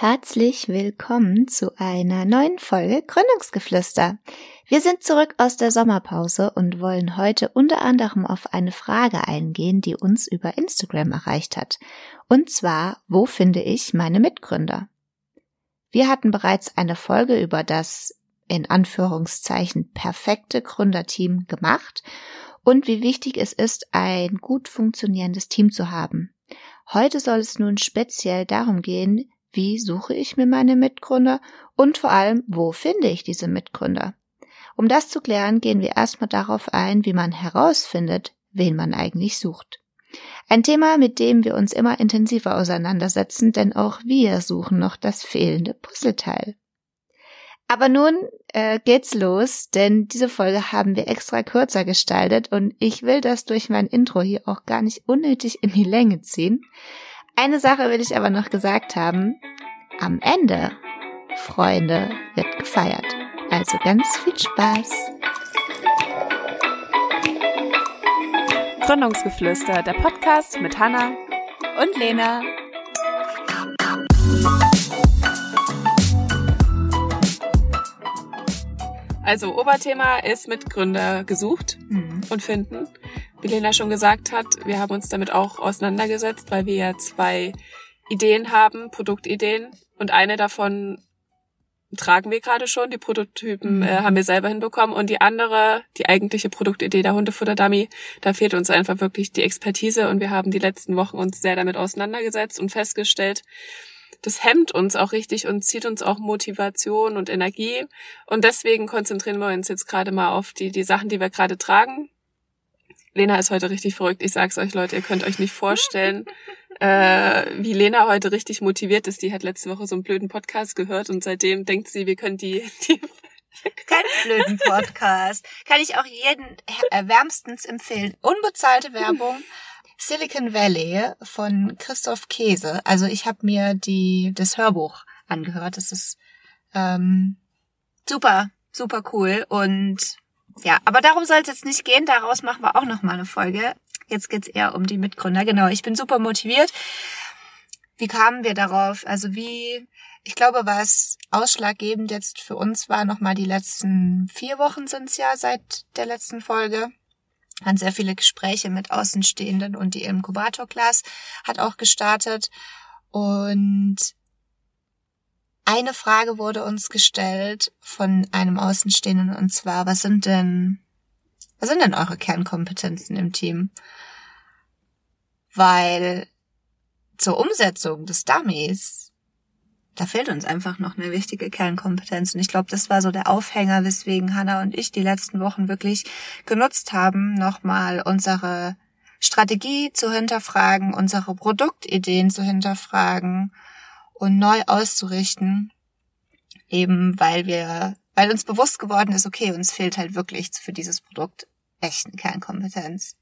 Herzlich willkommen zu einer neuen Folge Gründungsgeflüster. Wir sind zurück aus der Sommerpause und wollen heute unter anderem auf eine Frage eingehen, die uns über Instagram erreicht hat. Und zwar, wo finde ich meine Mitgründer? Wir hatten bereits eine Folge über das in Anführungszeichen perfekte Gründerteam gemacht und wie wichtig es ist, ein gut funktionierendes Team zu haben. Heute soll es nun speziell darum gehen, wie suche ich mir meine Mitgründer und vor allem, wo finde ich diese Mitgründer? Um das zu klären, gehen wir erstmal darauf ein, wie man herausfindet, wen man eigentlich sucht. Ein Thema, mit dem wir uns immer intensiver auseinandersetzen, denn auch wir suchen noch das fehlende Puzzleteil. Aber nun äh, geht's los, denn diese Folge haben wir extra kürzer gestaltet und ich will das durch mein Intro hier auch gar nicht unnötig in die Länge ziehen. Eine Sache will ich aber noch gesagt haben. Am Ende, Freunde, wird gefeiert. Also ganz viel Spaß. Gründungsgeflüster, der Podcast mit Hanna und Lena. Also Oberthema ist Mitgründer gesucht mhm. und finden wie Lena schon gesagt hat, wir haben uns damit auch auseinandergesetzt, weil wir ja zwei Ideen haben, Produktideen. Und eine davon tragen wir gerade schon. Die Prototypen äh, haben wir selber hinbekommen. Und die andere, die eigentliche Produktidee der Hundefutter-Dummy, da fehlt uns einfach wirklich die Expertise. Und wir haben die letzten Wochen uns sehr damit auseinandergesetzt und festgestellt, das hemmt uns auch richtig und zieht uns auch Motivation und Energie. Und deswegen konzentrieren wir uns jetzt gerade mal auf die, die Sachen, die wir gerade tragen. Lena ist heute richtig verrückt. Ich sag's euch, Leute, ihr könnt euch nicht vorstellen, äh, wie Lena heute richtig motiviert ist. Die hat letzte Woche so einen blöden Podcast gehört und seitdem denkt sie, wir können die, die keinen blöden Podcast. Kann ich auch jeden wärmstens empfehlen. Unbezahlte Werbung. Silicon Valley von Christoph Käse. Also ich habe mir die das Hörbuch angehört. Das ist ähm, super, super cool und ja, aber darum soll es jetzt nicht gehen. Daraus machen wir auch noch mal eine Folge. Jetzt geht's eher um die Mitgründer. Genau, ich bin super motiviert. Wie kamen wir darauf? Also wie, ich glaube, was ausschlaggebend jetzt für uns war, noch mal die letzten vier Wochen sind's ja seit der letzten Folge. Waren sehr viele Gespräche mit Außenstehenden und die Inkubator-Class hat auch gestartet. Und eine Frage wurde uns gestellt von einem Außenstehenden und zwar, was sind denn, was sind denn eure Kernkompetenzen im Team? Weil zur Umsetzung des Dummies, da fehlt uns einfach noch eine wichtige Kernkompetenz. Und ich glaube, das war so der Aufhänger, weswegen Hannah und ich die letzten Wochen wirklich genutzt haben, nochmal unsere Strategie zu hinterfragen, unsere Produktideen zu hinterfragen und neu auszurichten, eben weil wir, weil uns bewusst geworden ist, okay, uns fehlt halt wirklich für dieses Produkt echt eine Kernkompetenz.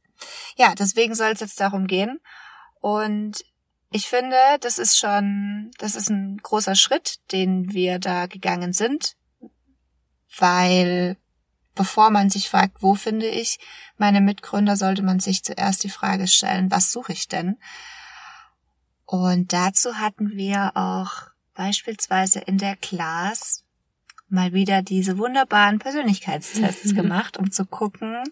Ja, deswegen soll es jetzt darum gehen. Und ich finde, das ist schon, das ist ein großer Schritt, den wir da gegangen sind, weil bevor man sich fragt, wo finde ich meine Mitgründer, sollte man sich zuerst die Frage stellen, was suche ich denn? Und dazu hatten wir auch beispielsweise in der Class mal wieder diese wunderbaren Persönlichkeitstests gemacht, um zu gucken,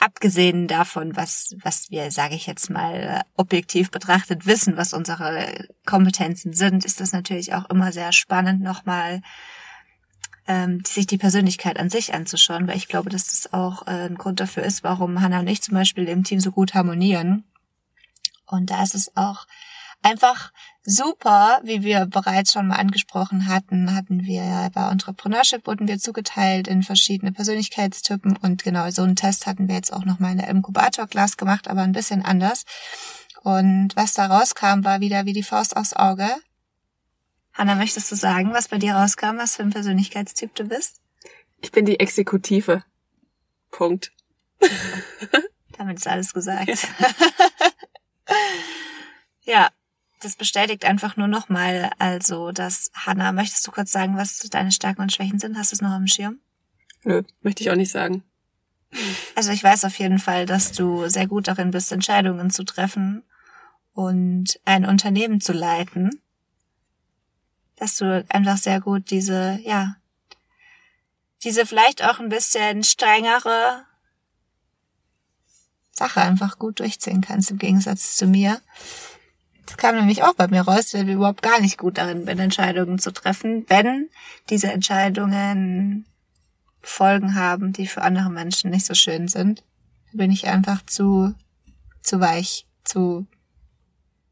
abgesehen davon, was, was wir, sage ich jetzt mal, objektiv betrachtet wissen, was unsere Kompetenzen sind, ist das natürlich auch immer sehr spannend, nochmal ähm, sich die Persönlichkeit an sich anzuschauen, weil ich glaube, dass das auch äh, ein Grund dafür ist, warum Hannah und ich zum Beispiel im Team so gut harmonieren. Und da ist es auch einfach super, wie wir bereits schon mal angesprochen hatten, hatten wir bei Entrepreneurship wurden wir zugeteilt in verschiedene Persönlichkeitstypen und genau so einen Test hatten wir jetzt auch noch mal in der Inkubator Class gemacht, aber ein bisschen anders. Und was da rauskam, war wieder wie die Faust aufs Auge. Hanna, möchtest du sagen, was bei dir rauskam, was für ein Persönlichkeitstyp du bist? Ich bin die Exekutive. Punkt. Damit ist alles gesagt. ja, das bestätigt einfach nur nochmal, also, dass Hanna, möchtest du kurz sagen, was deine Stärken und Schwächen sind? Hast du es noch am Schirm? Nö, möchte ich auch nicht sagen. Also ich weiß auf jeden Fall, dass du sehr gut darin bist, Entscheidungen zu treffen und ein Unternehmen zu leiten. dass du einfach sehr gut diese, ja, diese vielleicht auch ein bisschen strengere Sache einfach gut durchziehen kannst, im Gegensatz zu mir. Das kam nämlich auch bei mir raus, dass ich überhaupt gar nicht gut darin bin, Entscheidungen zu treffen, wenn diese Entscheidungen Folgen haben, die für andere Menschen nicht so schön sind. Da bin ich einfach zu, zu weich, zu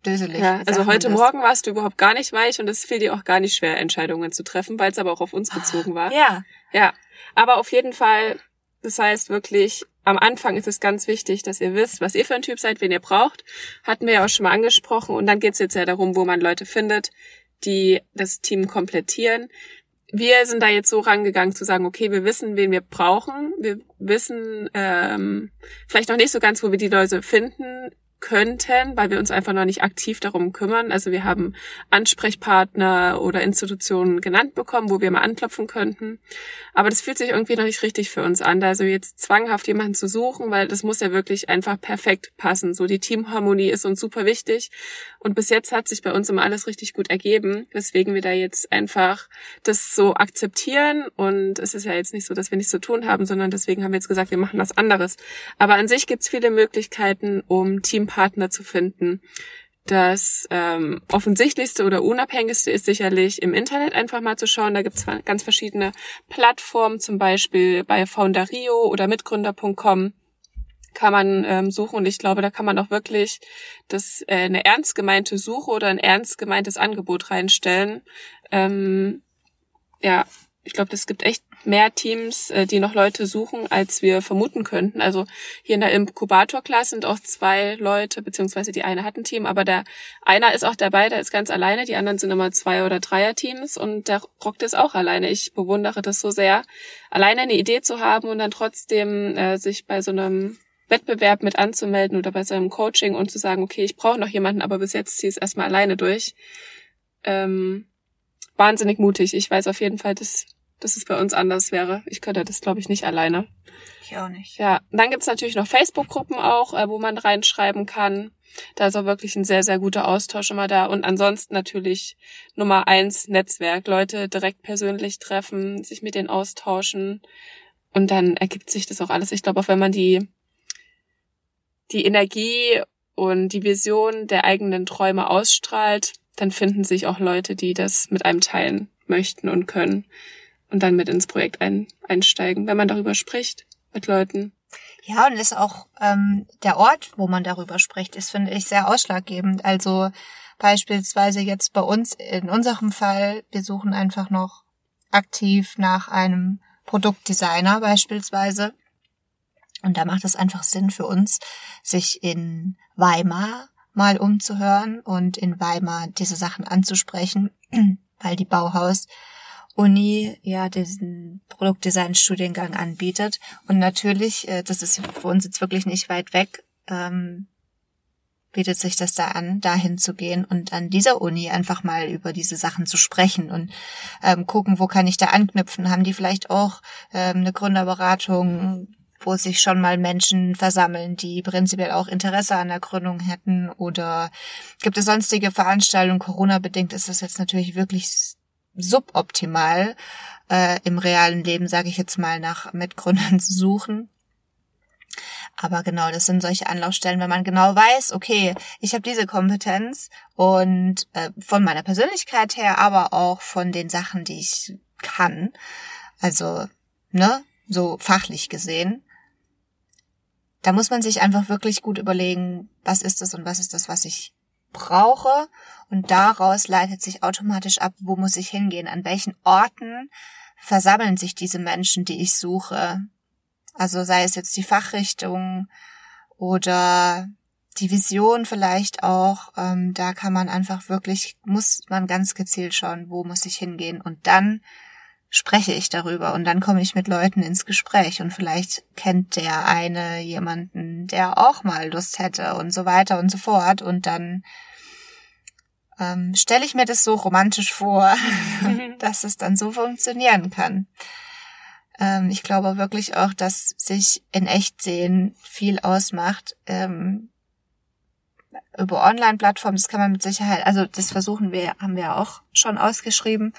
döselig. Ja, also heute Morgen warst du überhaupt gar nicht weich und es fiel dir auch gar nicht schwer, Entscheidungen zu treffen, weil es aber auch auf uns bezogen war. Ja. Ja. Aber auf jeden Fall, das heißt wirklich, am Anfang ist es ganz wichtig, dass ihr wisst, was ihr für ein Typ seid, wen ihr braucht. Hatten wir ja auch schon mal angesprochen. Und dann geht's jetzt ja darum, wo man Leute findet, die das Team komplettieren. Wir sind da jetzt so rangegangen zu sagen, okay, wir wissen, wen wir brauchen. Wir wissen ähm, vielleicht noch nicht so ganz, wo wir die Leute finden könnten, weil wir uns einfach noch nicht aktiv darum kümmern. Also wir haben Ansprechpartner oder Institutionen genannt bekommen, wo wir mal anklopfen könnten. Aber das fühlt sich irgendwie noch nicht richtig für uns an, also jetzt zwanghaft jemanden zu suchen, weil das muss ja wirklich einfach perfekt passen. So die Teamharmonie ist uns super wichtig. Und bis jetzt hat sich bei uns immer alles richtig gut ergeben, weswegen wir da jetzt einfach das so akzeptieren. Und es ist ja jetzt nicht so, dass wir nichts zu tun haben, sondern deswegen haben wir jetzt gesagt, wir machen was anderes. Aber an sich gibt es viele Möglichkeiten, um Teampartner zu finden. Das ähm, offensichtlichste oder unabhängigste ist sicherlich im Internet einfach mal zu schauen. Da gibt es ganz verschiedene Plattformen, zum Beispiel bei Foundario oder mitgründer.com kann man ähm, suchen und ich glaube, da kann man auch wirklich das äh, eine ernst gemeinte Suche oder ein ernst gemeintes Angebot reinstellen. Ähm, ja, ich glaube, es gibt echt mehr Teams, äh, die noch Leute suchen, als wir vermuten könnten. Also hier in der Inkubator-Class sind auch zwei Leute, beziehungsweise die eine hat ein Team, aber der einer ist auch dabei, der ist ganz alleine, die anderen sind immer zwei- oder Dreier-Teams und der rockt es auch alleine. Ich bewundere das so sehr, alleine eine Idee zu haben und dann trotzdem äh, sich bei so einem Wettbewerb mit anzumelden oder bei seinem Coaching und zu sagen, okay, ich brauche noch jemanden, aber bis jetzt ziehe ich es erstmal alleine durch. Ähm, wahnsinnig mutig. Ich weiß auf jeden Fall, dass, dass es bei uns anders wäre. Ich könnte das, glaube ich, nicht alleine. Ich auch nicht. Ja, und dann gibt's natürlich noch Facebook-Gruppen auch, äh, wo man reinschreiben kann. Da ist auch wirklich ein sehr, sehr guter Austausch immer da. Und ansonsten natürlich Nummer eins Netzwerk. Leute direkt persönlich treffen, sich mit denen austauschen. Und dann ergibt sich das auch alles. Ich glaube, auch wenn man die die Energie und die Vision der eigenen Träume ausstrahlt, dann finden sich auch Leute, die das mit einem teilen möchten und können und dann mit ins Projekt ein, einsteigen, wenn man darüber spricht mit Leuten. Ja, und ist auch ähm, der Ort, wo man darüber spricht, ist, finde ich, sehr ausschlaggebend. Also beispielsweise jetzt bei uns, in unserem Fall, wir suchen einfach noch aktiv nach einem Produktdesigner beispielsweise. Und da macht es einfach Sinn für uns, sich in Weimar mal umzuhören und in Weimar diese Sachen anzusprechen, weil die Bauhaus Uni ja diesen Produktdesign-Studiengang anbietet. Und natürlich, äh, das ist für uns jetzt wirklich nicht weit weg, ähm, bietet sich das da an, dahin zu gehen und an dieser Uni einfach mal über diese Sachen zu sprechen und ähm, gucken, wo kann ich da anknüpfen? Haben die vielleicht auch ähm, eine Gründerberatung? wo sich schon mal Menschen versammeln, die prinzipiell auch Interesse an der Gründung hätten? Oder gibt es sonstige Veranstaltungen? Corona-bedingt ist das jetzt natürlich wirklich suboptimal, äh, im realen Leben, sage ich jetzt mal, nach Mitgründern zu suchen. Aber genau, das sind solche Anlaufstellen, wenn man genau weiß, okay, ich habe diese Kompetenz und äh, von meiner Persönlichkeit her, aber auch von den Sachen, die ich kann. Also, ne, so fachlich gesehen da muss man sich einfach wirklich gut überlegen, was ist das und was ist das, was ich brauche. Und daraus leitet sich automatisch ab, wo muss ich hingehen, an welchen Orten versammeln sich diese Menschen, die ich suche. Also sei es jetzt die Fachrichtung oder die Vision vielleicht auch. Ähm, da kann man einfach wirklich, muss man ganz gezielt schauen, wo muss ich hingehen und dann spreche ich darüber und dann komme ich mit Leuten ins Gespräch und vielleicht kennt der eine jemanden, der auch mal Lust hätte und so weiter und so fort und dann ähm, stelle ich mir das so romantisch vor, dass es dann so funktionieren kann. Ähm, ich glaube wirklich auch, dass sich in echt sehen viel ausmacht. Ähm, über Online-Plattformen, das kann man mit Sicherheit, also das versuchen wir, haben wir auch schon ausgeschrieben.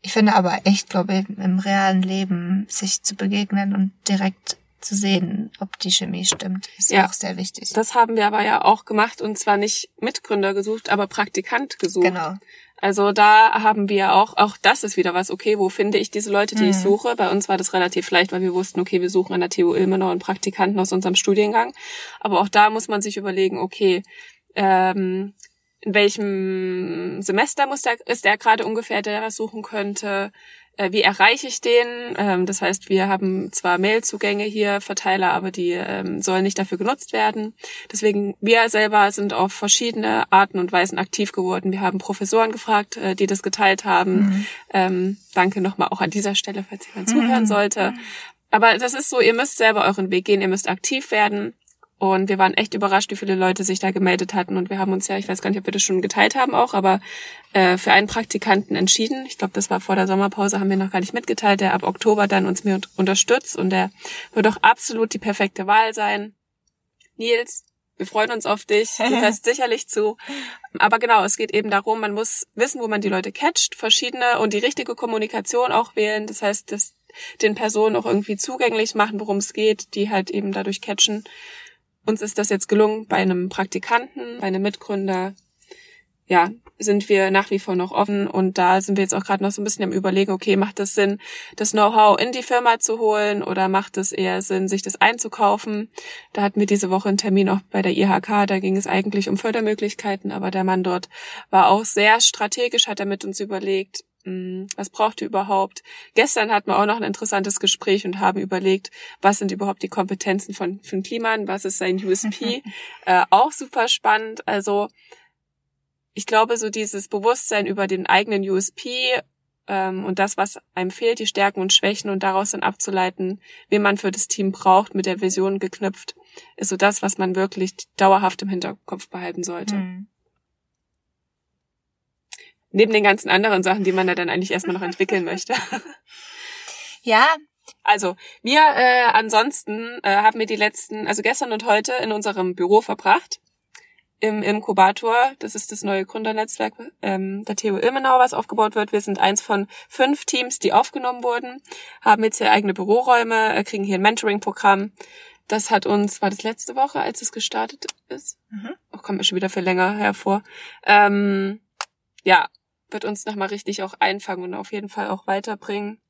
Ich finde aber echt, glaube ich, im realen Leben sich zu begegnen und direkt zu sehen, ob die Chemie stimmt, ist ja, auch sehr wichtig. Das haben wir aber ja auch gemacht und zwar nicht Mitgründer gesucht, aber Praktikant gesucht. Genau. Also da haben wir auch, auch das ist wieder was, okay, wo finde ich diese Leute, die mhm. ich suche? Bei uns war das relativ leicht, weil wir wussten, okay, wir suchen an der TU Ilmenau einen Praktikanten aus unserem Studiengang. Aber auch da muss man sich überlegen, okay, ähm, in welchem Semester muss der, ist der gerade ungefähr, der was suchen könnte? Äh, wie erreiche ich den? Ähm, das heißt, wir haben zwar Mailzugänge hier, Verteiler, aber die ähm, sollen nicht dafür genutzt werden. Deswegen, wir selber sind auf verschiedene Arten und Weisen aktiv geworden. Wir haben Professoren gefragt, äh, die das geteilt haben. Mhm. Ähm, danke nochmal auch an dieser Stelle, falls jemand mhm. zuhören sollte. Aber das ist so, ihr müsst selber euren Weg gehen, ihr müsst aktiv werden. Und wir waren echt überrascht, wie viele Leute sich da gemeldet hatten. Und wir haben uns ja, ich weiß gar nicht, ob wir das schon geteilt haben auch, aber äh, für einen Praktikanten entschieden. Ich glaube, das war vor der Sommerpause, haben wir noch gar nicht mitgeteilt, der ab Oktober dann uns mehr unterstützt. Und der wird auch absolut die perfekte Wahl sein. Nils, wir freuen uns auf dich. Du hörst sicherlich zu. Aber genau, es geht eben darum, man muss wissen, wo man die Leute catcht, verschiedene und die richtige Kommunikation auch wählen. Das heißt, das den Personen auch irgendwie zugänglich machen, worum es geht, die halt eben dadurch catchen. Uns ist das jetzt gelungen bei einem Praktikanten, bei einem Mitgründer. Ja, sind wir nach wie vor noch offen und da sind wir jetzt auch gerade noch so ein bisschen am überlegen, okay, macht es Sinn, das Know-how in die Firma zu holen oder macht es eher Sinn, sich das einzukaufen? Da hatten wir diese Woche einen Termin auch bei der IHK, da ging es eigentlich um Fördermöglichkeiten, aber der Mann dort war auch sehr strategisch, hat er mit uns überlegt, was braucht ihr überhaupt? Gestern hatten wir auch noch ein interessantes Gespräch und haben überlegt, was sind überhaupt die Kompetenzen von, von Kliman, was ist sein USP? äh, auch super spannend. Also ich glaube, so dieses Bewusstsein über den eigenen USP ähm, und das, was einem fehlt, die Stärken und Schwächen und daraus dann abzuleiten, wen man für das Team braucht, mit der Vision geknüpft, ist so das, was man wirklich dauerhaft im Hinterkopf behalten sollte. Mhm. Neben den ganzen anderen Sachen, die man da dann eigentlich erstmal noch entwickeln möchte. Ja. Also, wir äh, ansonsten äh, haben wir die letzten, also gestern und heute in unserem Büro verbracht. Im Inkubator, das ist das neue Gründernetzwerk ähm, der TU Ilmenau, was aufgebaut wird. Wir sind eins von fünf Teams, die aufgenommen wurden, haben jetzt hier eigene Büroräume, äh, kriegen hier ein Mentoring-Programm. Das hat uns, war das letzte Woche, als es gestartet ist? Mhm. Oh, kommt mir schon wieder für länger hervor. Ähm, ja, wird uns nochmal richtig auch einfangen und auf jeden Fall auch weiterbringen.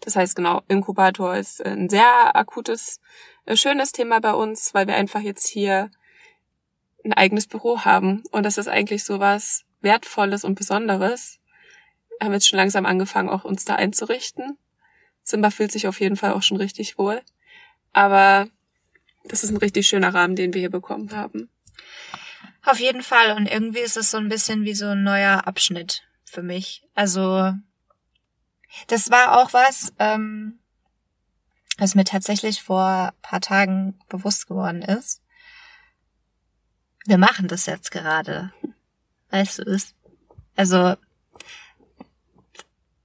Das heißt, genau, Inkubator ist ein sehr akutes, äh, schönes Thema bei uns, weil wir einfach jetzt hier ein eigenes Büro haben. Und das ist eigentlich so was Wertvolles und Besonderes. Wir haben jetzt schon langsam angefangen, auch uns da einzurichten. Simba fühlt sich auf jeden Fall auch schon richtig wohl. Aber das ist ein richtig schöner Rahmen, den wir hier bekommen haben. Auf jeden Fall. Und irgendwie ist es so ein bisschen wie so ein neuer Abschnitt für mich. Also, das war auch was, ähm, was mir tatsächlich vor paar Tagen bewusst geworden ist. Wir machen das jetzt gerade. Weißt du es? Also,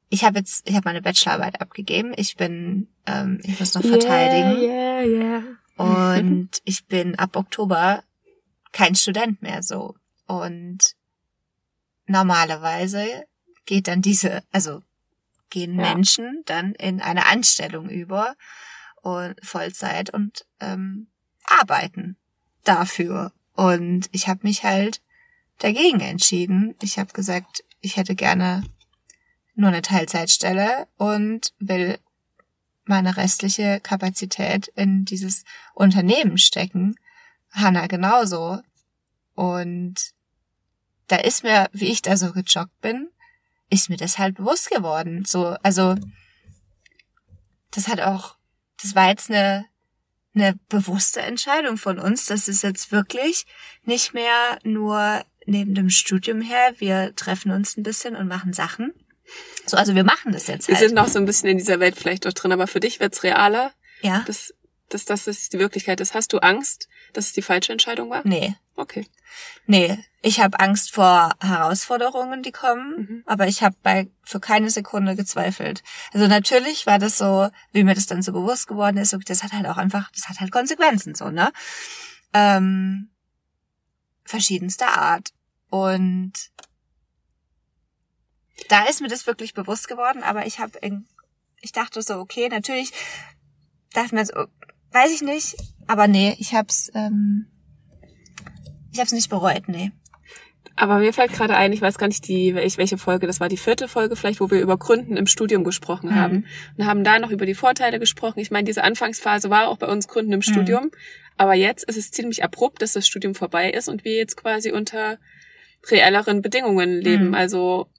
ich habe jetzt, ich habe meine Bachelorarbeit abgegeben. Ich bin, ähm, ich muss noch verteidigen. Yeah, yeah, yeah. Und ich bin ab Oktober kein Student mehr so. Und normalerweise geht dann diese, also gehen ja. Menschen dann in eine Anstellung über und Vollzeit und ähm, arbeiten dafür. Und ich habe mich halt dagegen entschieden. Ich habe gesagt, ich hätte gerne nur eine Teilzeitstelle und will meine restliche Kapazität in dieses Unternehmen stecken. Hanna genauso. Und da ist mir, wie ich da so gejoggt bin, ist mir das halt bewusst geworden. So, also das hat auch, das war jetzt eine, eine bewusste Entscheidung von uns. Das ist jetzt wirklich nicht mehr nur neben dem Studium her. Wir treffen uns ein bisschen und machen Sachen. So, also wir machen das jetzt. Wir halt. sind noch so ein bisschen in dieser Welt vielleicht auch drin, aber für dich wird's realer. Ja. Das, das, das ist die Wirklichkeit. Das hast du Angst, dass es die falsche Entscheidung war? Nee. Okay. Nee, ich habe Angst vor Herausforderungen, die kommen, mhm. aber ich habe bei für keine Sekunde gezweifelt. Also natürlich war das so, wie mir das dann so bewusst geworden ist, das hat halt auch einfach, das hat halt Konsequenzen so, ne? Ähm, verschiedenster Art. Und da ist mir das wirklich bewusst geworden, aber ich habe ich dachte so, okay, natürlich dachte mir so, weiß ich nicht, aber nee, ich hab's, ähm, ich hab's nicht bereut, nee. Aber mir fällt gerade ein, ich weiß gar nicht, die, welche Folge, das war die vierte Folge vielleicht, wo wir über Gründen im Studium gesprochen mhm. haben. Und haben da noch über die Vorteile gesprochen. Ich meine, diese Anfangsphase war auch bei uns Gründen im mhm. Studium. Aber jetzt ist es ziemlich abrupt, dass das Studium vorbei ist und wir jetzt quasi unter reelleren Bedingungen leben. Mhm. Also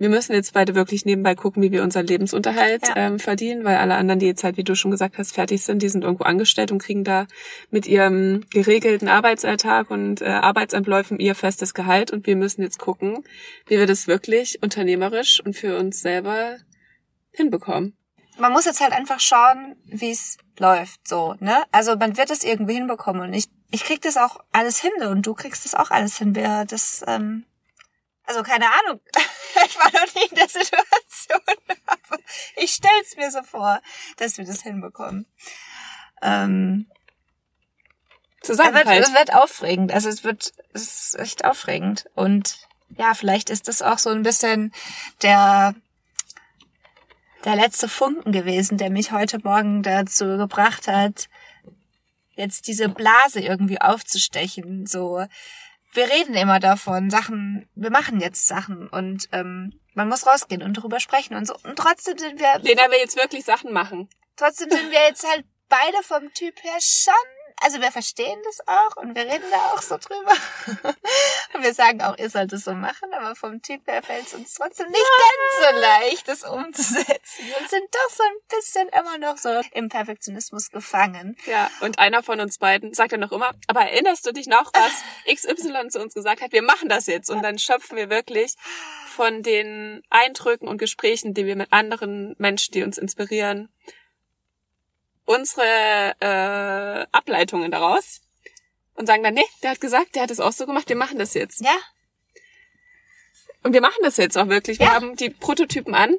wir müssen jetzt beide wirklich nebenbei gucken, wie wir unseren Lebensunterhalt ja. ähm, verdienen, weil alle anderen, die jetzt halt, wie du schon gesagt hast, fertig sind, die sind irgendwo angestellt und kriegen da mit ihrem geregelten Arbeitsalltag und äh, Arbeitsabläufen ihr festes Gehalt und wir müssen jetzt gucken, wie wir das wirklich unternehmerisch und für uns selber hinbekommen. Man muss jetzt halt einfach schauen, wie es läuft, so, ne? Also man wird es irgendwie hinbekommen und ich, ich krieg das auch alles hin und du kriegst das auch alles hin. Wir, das, ähm, also keine Ahnung. Ich war noch nie in der Situation, aber ich stell's mir so vor, dass wir das hinbekommen. Ähm, Zusammenhalt. Es wird, es wird aufregend. Also es wird, es ist echt aufregend. Und ja, vielleicht ist das auch so ein bisschen der, der letzte Funken gewesen, der mich heute Morgen dazu gebracht hat, jetzt diese Blase irgendwie aufzustechen. So, wir reden immer davon, Sachen, wir machen jetzt Sachen und ähm, man muss rausgehen und darüber sprechen und so. Und trotzdem sind wir. Lena will jetzt wirklich Sachen machen. Trotzdem sind wir jetzt halt beide vom Typ her schon also wir verstehen das auch und wir reden da auch so drüber. und wir sagen auch, ihr sollt es so machen, aber vom Typ her fällt es uns trotzdem nicht ganz so leicht, das umzusetzen. Wir sind doch so ein bisschen immer noch so im Perfektionismus gefangen. Ja, und einer von uns beiden sagt dann noch immer, aber erinnerst du dich noch, was XY zu uns gesagt hat? Wir machen das jetzt. Und dann schöpfen wir wirklich von den Eindrücken und Gesprächen, die wir mit anderen Menschen, die uns inspirieren, unsere äh, Ableitungen daraus und sagen dann, nee, der hat gesagt, der hat es auch so gemacht, wir machen das jetzt. Ja. Und wir machen das jetzt auch wirklich. Wir ja. haben die Prototypen an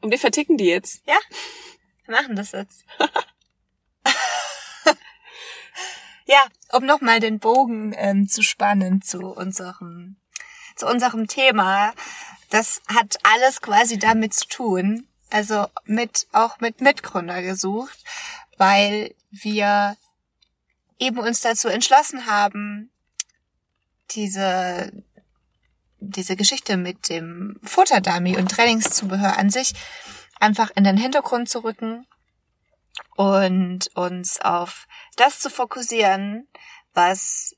und wir verticken die jetzt. Ja, wir machen das jetzt. ja, um nochmal den Bogen ähm, zu spannen zu unserem, zu unserem Thema. Das hat alles quasi damit zu tun, also mit, auch mit Mitgründer gesucht, weil wir eben uns dazu entschlossen haben, diese, diese Geschichte mit dem Futterdummy und Trainingszubehör an sich einfach in den Hintergrund zu rücken und uns auf das zu fokussieren, was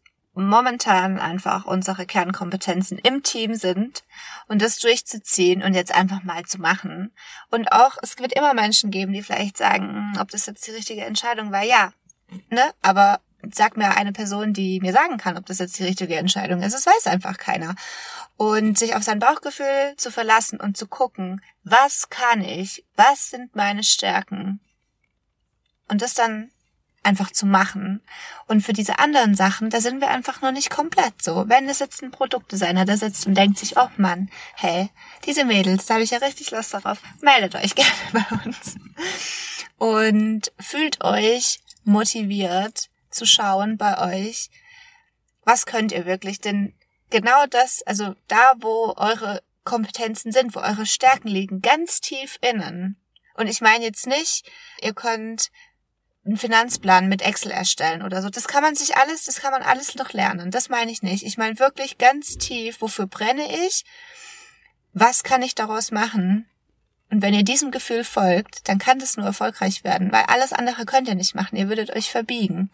momentan einfach unsere Kernkompetenzen im Team sind und das durchzuziehen und jetzt einfach mal zu machen. Und auch, es wird immer Menschen geben, die vielleicht sagen, ob das jetzt die richtige Entscheidung war. Ja, ne? Aber sag mir eine Person, die mir sagen kann, ob das jetzt die richtige Entscheidung ist. Das weiß einfach keiner. Und sich auf sein Bauchgefühl zu verlassen und zu gucken, was kann ich? Was sind meine Stärken? Und das dann einfach zu machen. Und für diese anderen Sachen, da sind wir einfach noch nicht komplett so. Wenn es jetzt ein Produktdesigner da sitzt und denkt sich, oh Mann, hey, diese Mädels, da habe ich ja richtig Lust darauf, meldet euch gerne bei uns. Und fühlt euch motiviert zu schauen bei euch, was könnt ihr wirklich, denn genau das, also da, wo eure Kompetenzen sind, wo eure Stärken liegen, ganz tief innen. Und ich meine jetzt nicht, ihr könnt einen Finanzplan mit Excel erstellen oder so. Das kann man sich alles, das kann man alles noch lernen. Das meine ich nicht. Ich meine wirklich ganz tief, wofür brenne ich? Was kann ich daraus machen? Und wenn ihr diesem Gefühl folgt, dann kann das nur erfolgreich werden, weil alles andere könnt ihr nicht machen. Ihr würdet euch verbiegen.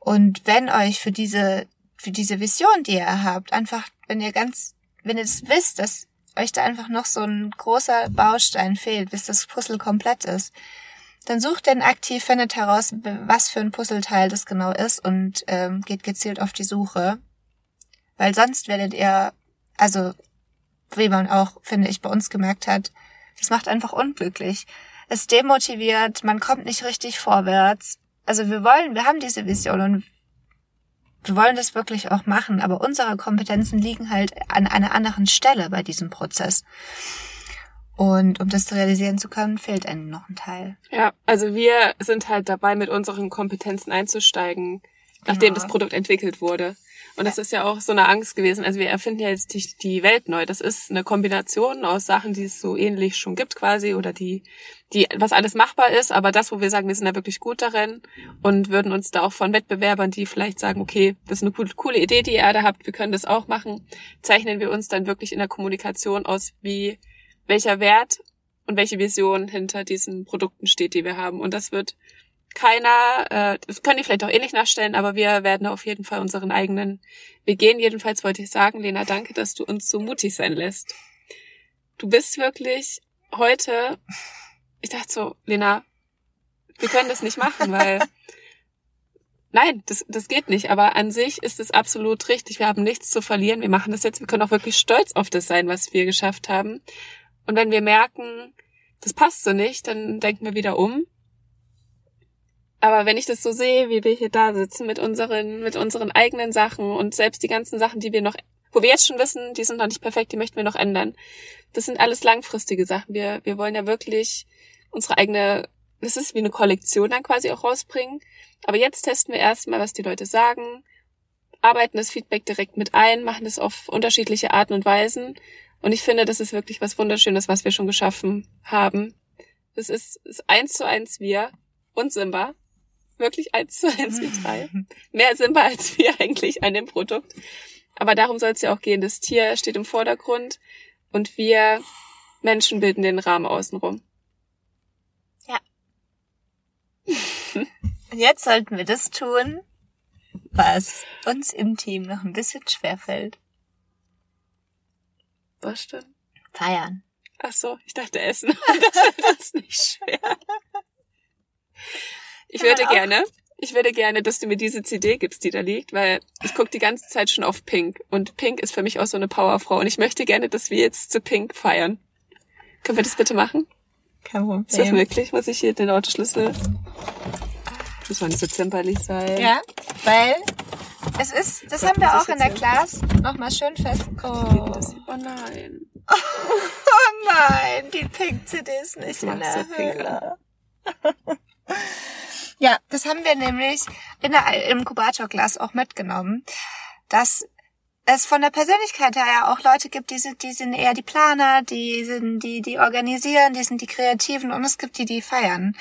Und wenn euch für diese, für diese Vision, die ihr habt, einfach, wenn ihr ganz, wenn ihr das wisst, dass euch da einfach noch so ein großer Baustein fehlt, bis das Puzzle komplett ist, dann sucht denn aktiv, findet heraus, was für ein Puzzleteil das genau ist und ähm, geht gezielt auf die Suche. Weil sonst werdet ihr, also wie man auch, finde ich, bei uns gemerkt hat, das macht einfach unglücklich. Es demotiviert, man kommt nicht richtig vorwärts. Also wir wollen, wir haben diese Vision und wir wollen das wirklich auch machen, aber unsere Kompetenzen liegen halt an einer anderen Stelle bei diesem Prozess. Und um das zu realisieren zu können, fehlt einem noch ein Teil. Ja, also wir sind halt dabei, mit unseren Kompetenzen einzusteigen, nachdem genau. das Produkt entwickelt wurde. Und das ist ja auch so eine Angst gewesen. Also wir erfinden ja jetzt die, die Welt neu. Das ist eine Kombination aus Sachen, die es so ähnlich schon gibt quasi oder die, die, was alles machbar ist. Aber das, wo wir sagen, wir sind da wirklich gut darin und würden uns da auch von Wettbewerbern, die vielleicht sagen, okay, das ist eine coole, coole Idee, die ihr da habt, wir können das auch machen, zeichnen wir uns dann wirklich in der Kommunikation aus, wie, welcher Wert und welche Vision hinter diesen Produkten steht, die wir haben. Und das wird keiner, äh, das können die vielleicht auch ähnlich nachstellen, aber wir werden auf jeden Fall unseren eigenen wir gehen. Jedenfalls wollte ich sagen, Lena, danke, dass du uns so mutig sein lässt. Du bist wirklich heute, ich dachte so, Lena, wir können das nicht machen, weil nein, das, das geht nicht. Aber an sich ist es absolut richtig. Wir haben nichts zu verlieren. Wir machen das jetzt. Wir können auch wirklich stolz auf das sein, was wir geschafft haben. Und wenn wir merken, das passt so nicht, dann denken wir wieder um aber wenn ich das so sehe, wie wir hier da sitzen mit unseren, mit unseren eigenen Sachen und selbst die ganzen Sachen, die wir noch, wo wir jetzt schon wissen, die sind noch nicht perfekt, die möchten wir noch ändern. Das sind alles langfristige Sachen. Wir, wir wollen ja wirklich unsere eigene, das ist wie eine Kollektion dann quasi auch rausbringen. Aber jetzt testen wir erstmal, was die Leute sagen, arbeiten das Feedback direkt mit ein, machen das auf unterschiedliche Arten und Weisen. Und ich finde, das ist wirklich was Wunderschönes, was wir schon geschaffen haben. Das ist, ist eins zu eins wir und Simba wirklich eins zu eins wie drei. Mehr wir als wir eigentlich an dem Produkt. Aber darum soll es ja auch gehen. Das Tier steht im Vordergrund und wir Menschen bilden den Rahmen außenrum. Ja. und jetzt sollten wir das tun, was uns im Team noch ein bisschen schwerfällt. Was denn? Feiern. Ach so, ich dachte Essen. das ist nicht schwer. Ich würde gerne, ich würde gerne, dass du mir diese CD gibst, die da liegt, weil ich gucke die ganze Zeit schon auf Pink und Pink ist für mich auch so eine Powerfrau und ich möchte gerne, dass wir jetzt zu Pink feiern. Können wir das bitte machen? Kein Problem. Ist das möglich? Muss ich hier den Autoschlüssel? Muss man nicht so zimperlich sein. Ja, weil es ist, das haben wir auch in der Klasse nochmal schön fest. Oh. oh nein. Oh nein, die Pink-CD ist nicht in der Höhle. Ja, das haben wir nämlich in der, im Inkubatorglas auch mitgenommen, dass es von der Persönlichkeit her ja auch Leute gibt, die sind, die sind eher die Planer, die sind die, die organisieren, die sind die Kreativen und es gibt die, die feiern.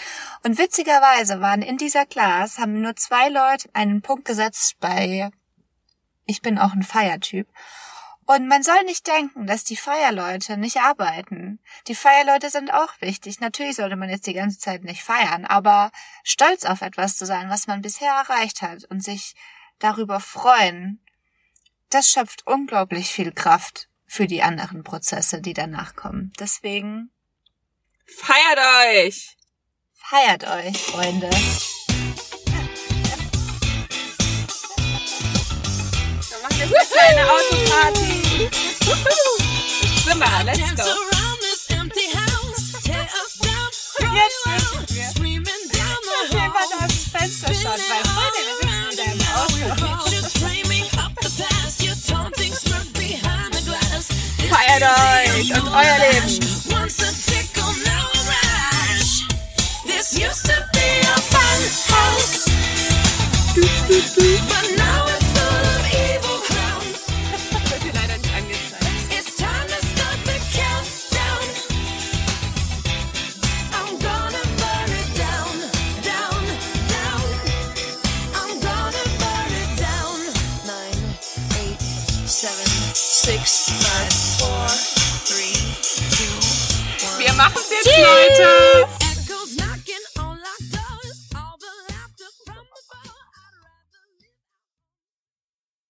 Und witzigerweise waren in dieser Class, haben nur zwei Leute einen Punkt gesetzt bei, ich bin auch ein Feiertyp. Und man soll nicht denken, dass die Feierleute nicht arbeiten. Die Feierleute sind auch wichtig. Natürlich sollte man jetzt die ganze Zeit nicht feiern, aber stolz auf etwas zu sein, was man bisher erreicht hat und sich darüber freuen, das schöpft unglaublich viel Kraft für die anderen Prozesse, die danach kommen. Deswegen feiert euch! Feiert euch, Freunde! ist eine kleine Autoparty. Simmer, let's go. Jetzt müssen wir. Jemand aufs Fenster schaut, weil euch und euer Leben. This used to be a fun house.